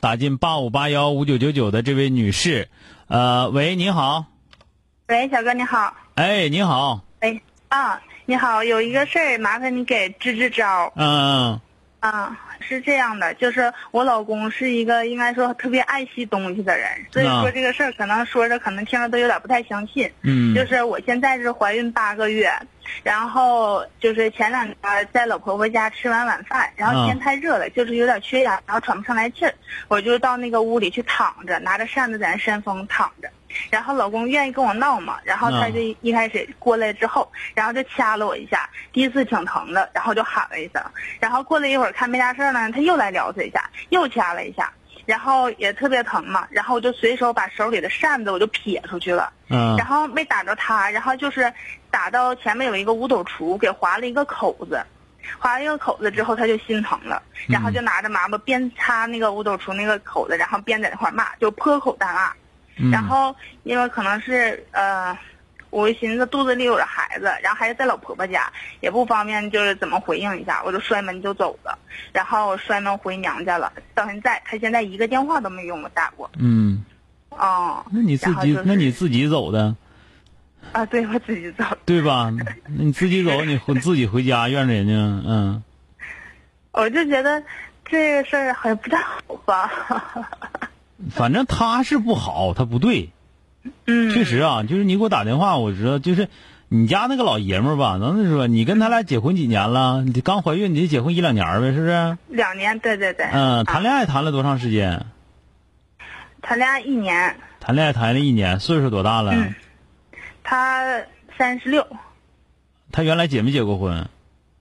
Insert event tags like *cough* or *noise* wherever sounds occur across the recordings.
打进八五八幺五九九九的这位女士，呃，喂，你好，喂，小哥你好。哎，你好，哎啊，你好，有一个事儿，麻烦你给支支招。嗯。啊，是这样的，就是我老公是一个应该说特别爱惜东西的人，所以啊说这个事儿可能说着可能听着都有点不太相信。嗯，就是我现在是怀孕八个月，然后就是前两天在老婆婆家吃完晚饭，然后啊天太热了，就是有点缺氧，然后喘不上来气儿，我就到那个屋里去躺着，拿着扇子在那扇风躺着。然后老公愿意跟我闹嘛，然后他啊。就一开始过来之后，然后就掐了我一下，第一次挺疼的，然后就喊了一声，然后过了一会儿看没啥事儿呢，他又来撩他一下，又掐了一下，然后也特别疼嘛，然后我就随手把手里的扇子我就撇出去了。嗯然后没打着他，然后就是打到前面有一个五斗橱，给划了一个口子，划了一个口子之后，他就心疼了，然后就拿着抹布边擦那个五斗橱那个口子，然后边在那块儿骂，就破口大骂。嗯然后因为可能是呃，我寻思肚子里有着孩子，然后孩子在老婆婆家，也不方便就是怎么回应一下，我就摔门就走了，然后我摔门回娘家了，到现在他现在一个电话都没给我打过。嗯，哦，那你自己就是那你自己走的啊，对我自己走。对吧？那你自己走，你回 *laughs* 自己回家，怨着人家，嗯。我就觉得这个事儿好像不太好吧。反正他是不好，他不对，嗯，确实啊，就是你给我打电话，我知道，就是你家那个老爷们儿吧，咱是说你跟他俩结婚几年了？你刚怀孕，你得结婚一两年儿呗，是不是？两年，对对对。嗯，啊谈恋爱谈了多长时间？谈恋爱一年，谈恋爱谈了一年，岁数多大了？嗯他三十六，他原来结没结过婚？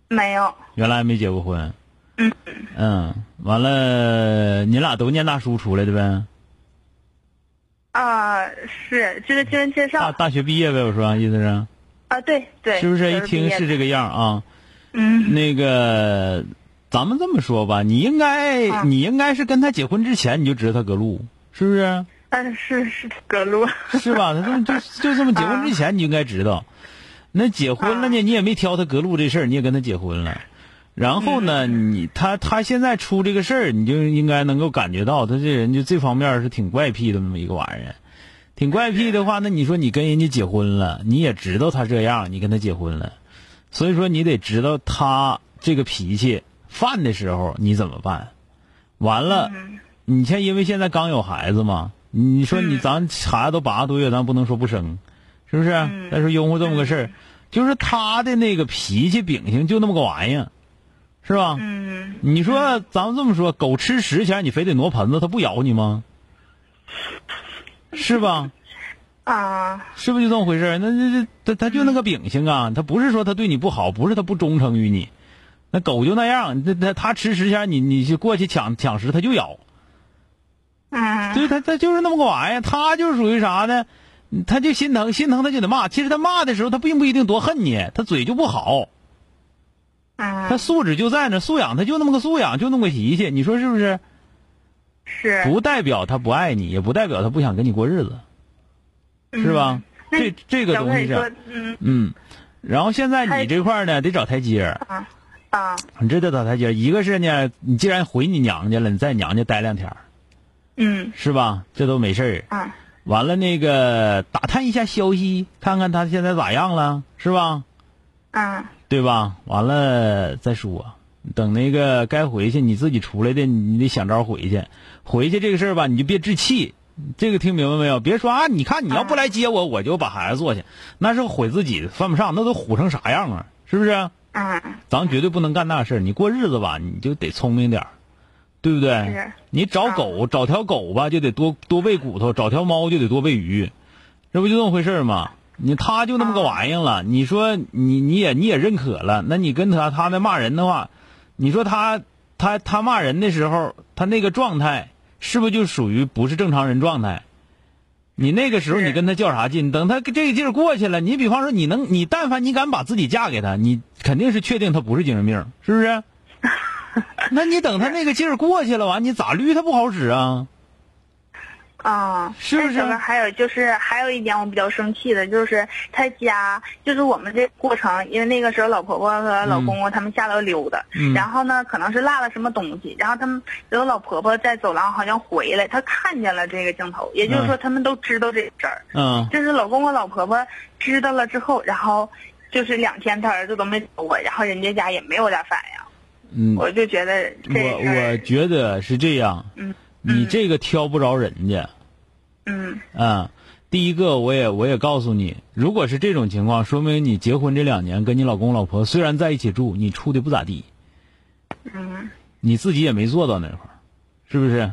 没有。原来没结过婚。嗯嗯，完了，你俩都念大书出来的呗？啊，是就是经人介大绍大学毕业呗，我说意思是，啊，对对。是不是？一听是这个样啊。嗯那个，咱们这么说吧，你应该，啊你应该是跟他结婚之前你就知道他隔路，是不是？嗯是是隔路。是吧？*laughs* 他这么就就这么结婚之前你就应该知道，那结婚了呢，啊你也没挑他隔路这事儿，你也跟他结婚了，然后呢，你他他现在出这个事儿，你就应该能够感觉到他这人就这方面是挺怪癖的那么一个玩意儿，挺怪癖的话，那你说你跟人家结婚了，你也知道他这样，你跟他结婚了，所以说你得知道他这个脾气犯的时候你怎么办，完了。嗯。你像因为现在刚有孩子嘛，你说你嗯。咱孩子都八个多月，咱不能说不生，是不是？嗯。再说拥护这么个事儿，就是他的那个脾气秉性就那么个玩意儿，是吧？嗯你说咱们这么说，狗吃食前你非得挪盆子，它不咬你吗？是吧？啊是不是就这么回事那？那这这他他就那个秉性啊，他不是说他对你不好，不是他不忠诚于你，那狗就那样，那他他吃食前你你去过去抢抢食，它就咬。嗯对他，他就是那么个玩意儿，他就属于啥呢？他就心疼，心疼他就得骂。其实他骂的时候，他并不一定多恨你，他嘴就不好，他嗯素质就在那，素养他就那么个素养，就那么个脾气，你说是不是？是不代表他不爱你，也不代表他不想跟你过日子，是吧？这这个东西是，嗯嗯。然后现在你这块呢，得找台阶儿，啊啊你这得找台阶儿。一个是呢，你既然回你娘家了，你在娘家待两天，嗯是吧？这都没事儿。啊完了，那个打探一下消息，看看他现在咋样了，是吧？啊对吧？完了再说，等那个该回去，你自己出来的，你得想招回去。回去这个事儿吧，你就别置气。这个听明白没有？别说啊，你看你要不来接我，我就把孩子做去，那是毁自己，犯不上。那都虎成啥样啊？是不是？嗯，咱绝对不能干那事儿。你过日子吧，你就得聪明点儿，对不对？你找狗，找条狗吧，就得多多喂骨头；找条猫就得多喂鱼，这不就这么回事儿吗？你他就那么个玩意儿了，你说你你也你也认可了，那你跟他他那骂人的话，你说他他他骂人的时候，他那个状态是不是就属于不是正常人状态？你那个时候你跟他较啥劲？等他这个劲儿过去了，你比方说你能你但凡你敢把自己嫁给他，你肯定是确定他不是精神病，是不是？*laughs* 那你等他那个劲儿过去了，完你咋捋他不好使啊？啊，是不是？还有就是还有一点我比较生气的，就是他家就是我们这过程，因为那个时候老婆婆和老公公他们下楼溜达，嗯。然后呢可能是落了什么东西，然后他们有老婆婆在走廊好像回来，她看见了这个镜头，也就是说他们都知道这个事儿。嗯。就是老公公老婆婆知道了之后，然后就是两天他儿子都没找我，然后人家家也没有点反应，嗯，我就觉得这我我觉得是这样，嗯。你这个挑不着人家。嗯啊，第一个我也我也告诉你，如果是这种情况，说明你结婚这两年跟你老公老婆虽然在一起住，你处的不咋地，嗯你自己也没做到那块儿，是不是？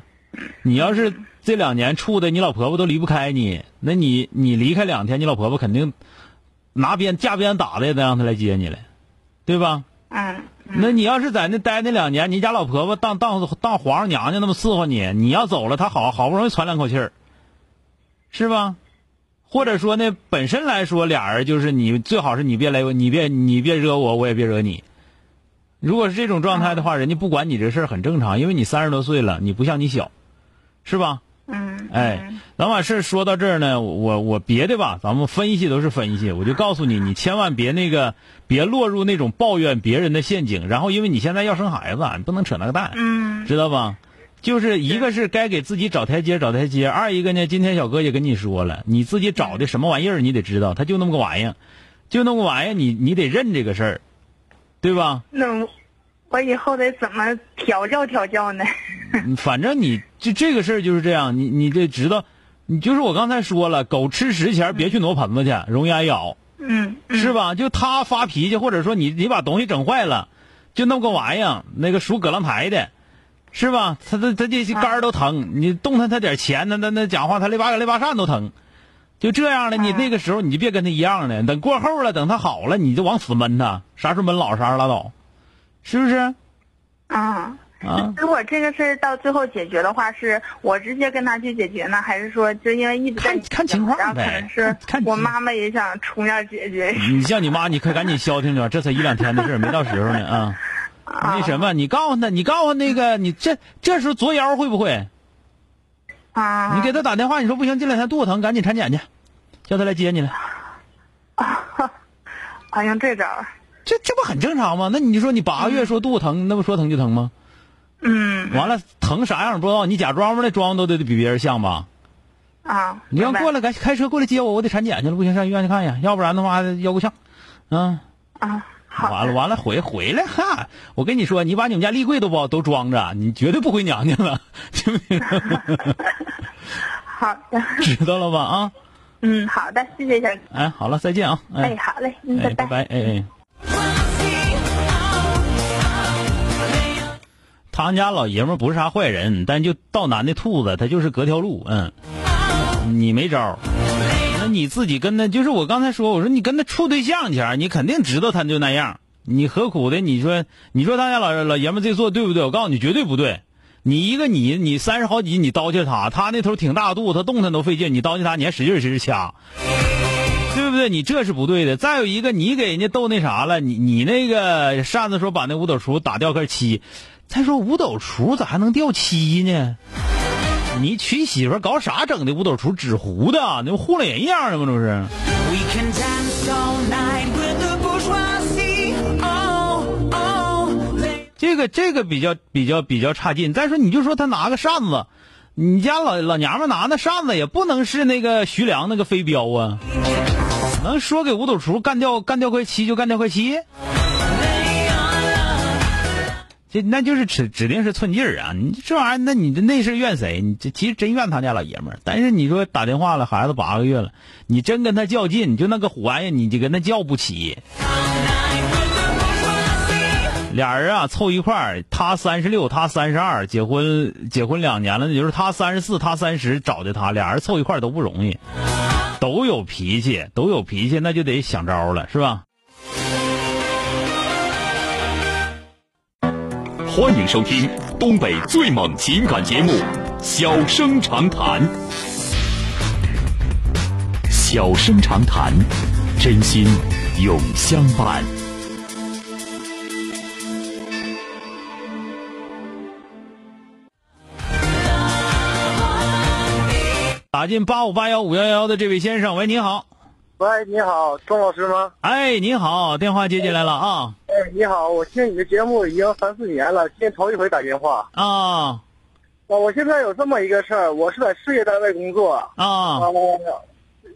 你要是这两年处的，你老婆婆都离不开你，那你你离开两天，你老婆婆肯定拿鞭架鞭打的也得让她来接你来，对吧？嗯那你要是在那待那两年，你家老婆婆当当当皇上娘娘那么伺候你，你要走了，她好好不容易喘两口气儿，是吧？或者说呢，本身来说，俩人就是你最好是你别来，你别你别惹我，我也别惹你。如果是这种状态的话，人家不管你这事儿很正常，因为你三十多岁了，你不像你小，是吧？嗯，哎，咱把事儿说到这儿呢，我我别的吧，咱们分析都是分析，我就告诉你，你千万别那个，别落入那种抱怨别人的陷阱。然后，因为你现在要生孩子啊，你不能扯那个蛋，嗯知道吧？就是一个是该给自己找台阶找台阶，二一个呢，今天小哥也跟你说了，你自己找的什么玩意儿，你得知道，他就那么个玩意儿，就那么个玩意儿，你你得认这个事儿，对吧？那我以后得怎么调教调教呢？反正你这这个事儿就是这样，你你得知道，你就是我刚才说了，狗吃食前别去挪盆子去，容易挨咬，嗯，是吧？就他发脾气，或者说你你把东西整坏了，就那么个玩意儿，那个属葛浪台的，是吧？他他他这些肝儿都疼，你动弹他点钱，那那那讲话他肋巴肋巴扇都疼，就这样的，你啊那个时候你就别跟他一样的，等过后了，等他好了，你就往死闷他，啥时候闷老啥时候拉倒，是不是？啊。啊，如果这个事儿到最后解决的话，是我直接跟他去解决呢，还是说就因为一直看看情况呗能是看我妈妈也想出面解决。你像你妈，你快赶紧消停着，这才一两天的事儿，没到时候呢啊。啊那什么，你告诉他，你告诉那个，你这这时候作妖会不会？啊，你给他打电话，你说不行，这两天肚子疼，赶紧产检去，叫他来接你来。啊用这招儿，这这不很正常吗？那你说你八个月说肚子疼，那不说疼就疼吗？嗯完了疼啥样不知道，你假装吧，那装都得比别人像吧？啊，你要过来赶开车过来接我，我得产检去了，不行上医院去看一下，要不然的话腰够呛。嗯，啊，完了完了回回来哈，我跟你说，你把你们家立柜都包都装着，你绝对不回娘家了，*laughs* 听没听？好的，知道了吧？啊，嗯，好的，谢谢小哥，哎，好了，再见啊！哎，哎，好嘞，嗯，哎，拜拜拜，哎哎。他们家老爷们不是啥坏人，但就倒男的兔子，他就是隔条路，嗯，你没招你自己跟他，就是我刚才说，我说你跟他处对象前，你肯定知道他就那样，你何苦的？你说，你说他家老老爷们这做对不对？我告诉你，绝对不对。你一个你，你三十好几，你叨饬他，他那头挺大肚，他动弹都费劲，你叨饬他，你还使劲使劲掐，对不对？你这是不对的。再有一个，你给人家逗那啥了，你你那个扇子说把那五斗橱打掉个漆，再说五斗橱咋还能掉漆呢？你娶媳妇儿搞啥整的五斗橱纸糊的，那不糊了人样的吗？这不是. Oh, oh, 这个这个比较比较比较差劲。再说你就说他拿个扇子，你家老老娘们拿那扇子也不能是那个徐良那个飞镖啊，能说给五斗橱干掉干掉块漆就干掉块漆？这那就是指指定是寸劲儿啊！你这玩意儿，那你这那是怨谁？你这其实真怨他家老爷们儿。但是你说打电话了，孩子八个月了，你真跟他较劲，你就那个虎玩意儿，你就跟他较不起。俩人啊凑一块儿，他三十六，他三十二，结婚结婚两年了，也就是他三十四，他三十，找的他，俩人凑一块儿都不容易，都有脾气，都有脾气，那就得想招了，是吧？欢迎收听东北最猛情感节目《小生长谈》。小生长谈，真心永相伴。打进八五八幺五幺幺的这位先生，喂，你好，喂，你好，钟老师吗？哎，你好，电话接进来了啊哎，你好，我听你的节目已经三四年了，今天头一回打电话。啊啊，我现在有这么一个事儿，我是在事业单位工作。啊呃，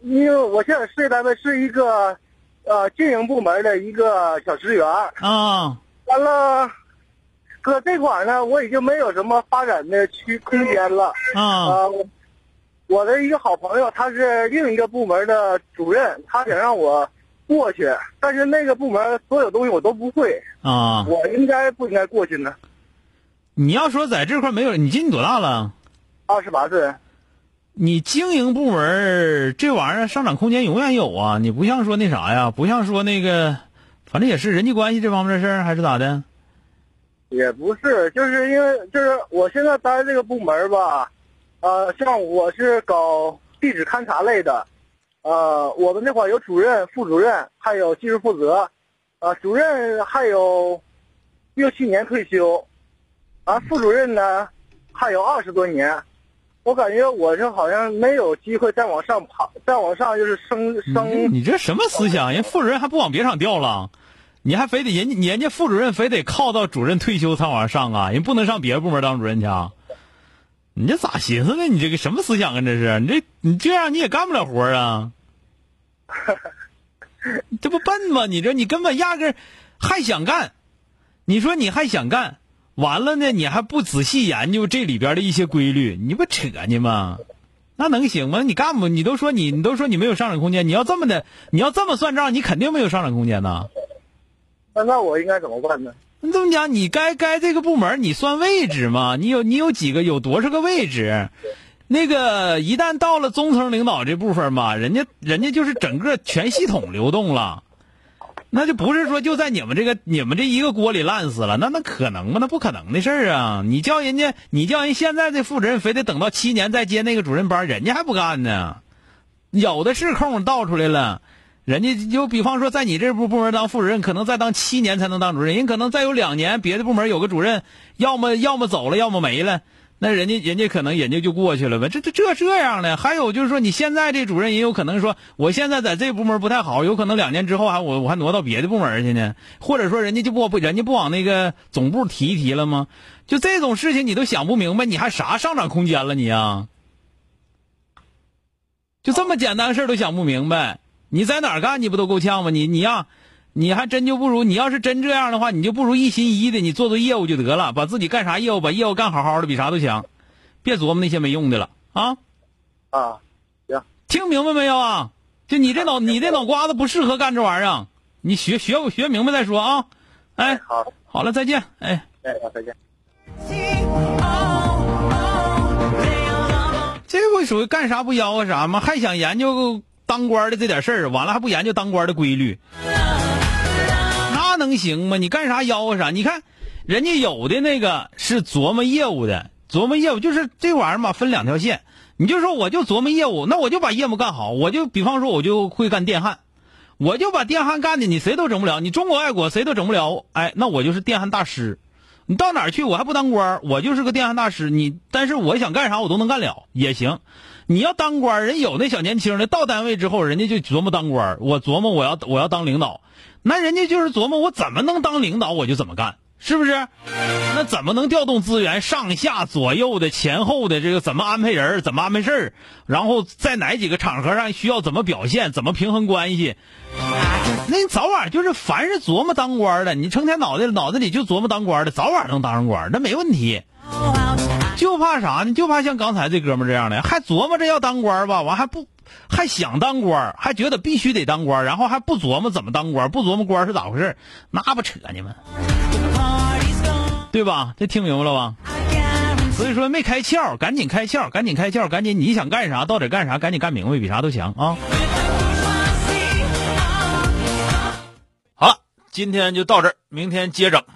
因为我现在事业单位是一个，呃，经营部门的一个小职员。啊完了，搁这块儿呢，我已经没有什么发展的区空间了。啊呃，我我的一个好朋友，他是另一个部门的主任，他想让我过去，但是那个部门所有东西我都不会，啊！我应该不应该过去呢？你要说在这块没有，你今年多大了？二十八岁，你经营部门这玩意儿上涨空间永远有啊！你不像说那啥呀，不像说那个，反正也是人际关系这方面的事儿，还是咋的？也不是，就是因为就是我现在待这个部门吧，呃，像我是搞地质勘察类的，呃，我们那块儿有主任、副主任，还有技术负责，呃，主任还有六七年退休，啊，副主任呢还有二十多年，我感觉我这好像没有机会再往上爬，再往上就是升升，你这什么思想？人副主任还不往别厂调了，你还非得人家人家副主任非得靠到主任退休才往上上啊？人不能上别的部门当主任去啊？你这咋寻思的？你这个什么思想啊？这是你这你这样你也干不了活啊？这不笨吗？你这你根本压根还想干，你说你还想干，完了呢，你还不仔细研究这里边的一些规律，你不扯呢吗？那能行吗？你干不？你都说你你都说你没有上涨空间，你要这么的，你要这么算账，你肯定没有上涨空间呐。那那我应该怎么办呢？你这么讲，你该该这个部门你算位置吗？你有你有几个有多少个位置？那个一旦到了中层领导这部分吧，人家人家就是整个全系统流动了，那就不是说就在你们这个你们这一个锅里烂死了，那那可能吗？那不可能的事儿啊！你叫人家，你叫人现在这副主任非得等到七年再接那个主任班，人家还不干呢。有的是空倒出来了，人家就比方说在你这部部门当副主任，可能再当七年才能当主任，人可能再有两年别的部门有个主任，要么要么走了，要么没了。那人家人家可能人家就过去了呗，这这这这样的，还有就是说，你现在这主任也有可能说，我现在在这部门不太好，有可能两年之后还我我还挪到别的部门去呢，或者说人家就不不人家不往那个总部提一提了吗？就这种事情你都想不明白，你还啥上涨空间了你啊？就这么简单事都想不明白，你在哪儿干你不都够呛吗？你你呀、你还真就不如你要是真这样的话，你就不如一心一意的你做做业务就得了，把自己干啥业务，把业务干好好的，比啥都强，别琢磨那些没用的了啊！啊，行，听明白没有啊？就你这脑你这脑瓜子不适合干这玩意儿，你学学学明白再说啊！哎，好，好了，再见，哎。哎，好，再见。这不属于干啥不吆喝啥吗？还想研究当官的这点事儿，完了还不研究当官的规律，那能行吗？你干啥吆喝啥？你看，人家有的那个是琢磨业务的，琢磨业务就是这玩意儿嘛，分两条线。你就说我就琢磨业务，那我就把业务干好，我就比方说我就会干电焊，我就把电焊干的你谁都整不了，你中国爱国谁都整不了，哎，那我就是电焊大师。你到哪儿去，我还不当官儿我就是个电焊大师。你，但是我想干啥，我都能干了，也行。你要当官儿人有那小年轻的，到单位之后，人家就琢磨当官儿我琢磨我要我要当领导，那人家就是琢磨我怎么能当领导，我就怎么干。是不是？那怎么能调动资源？上下左右的、前后的这个怎么安排人怎么安排事儿？然后在哪几个场合上需要怎么表现？怎么平衡关系？那你早晚就是凡是琢磨当官的，你成天脑袋脑子里就琢磨当官的，早晚能当上官，那没问题。就怕啥呢？就怕像刚才这哥们这样的，还琢磨着要当官吧，完还不还想当官，还觉得必须得当官，然后还不琢磨怎么当官，不琢磨官是咋回事，那不扯呢吗？对吧？这听明白了吧？所以说没开窍，赶紧开窍，赶紧开窍，赶紧你想干啥到底干啥，赶紧干明白，比啥都强啊！好了，今天就到这儿，明天接着。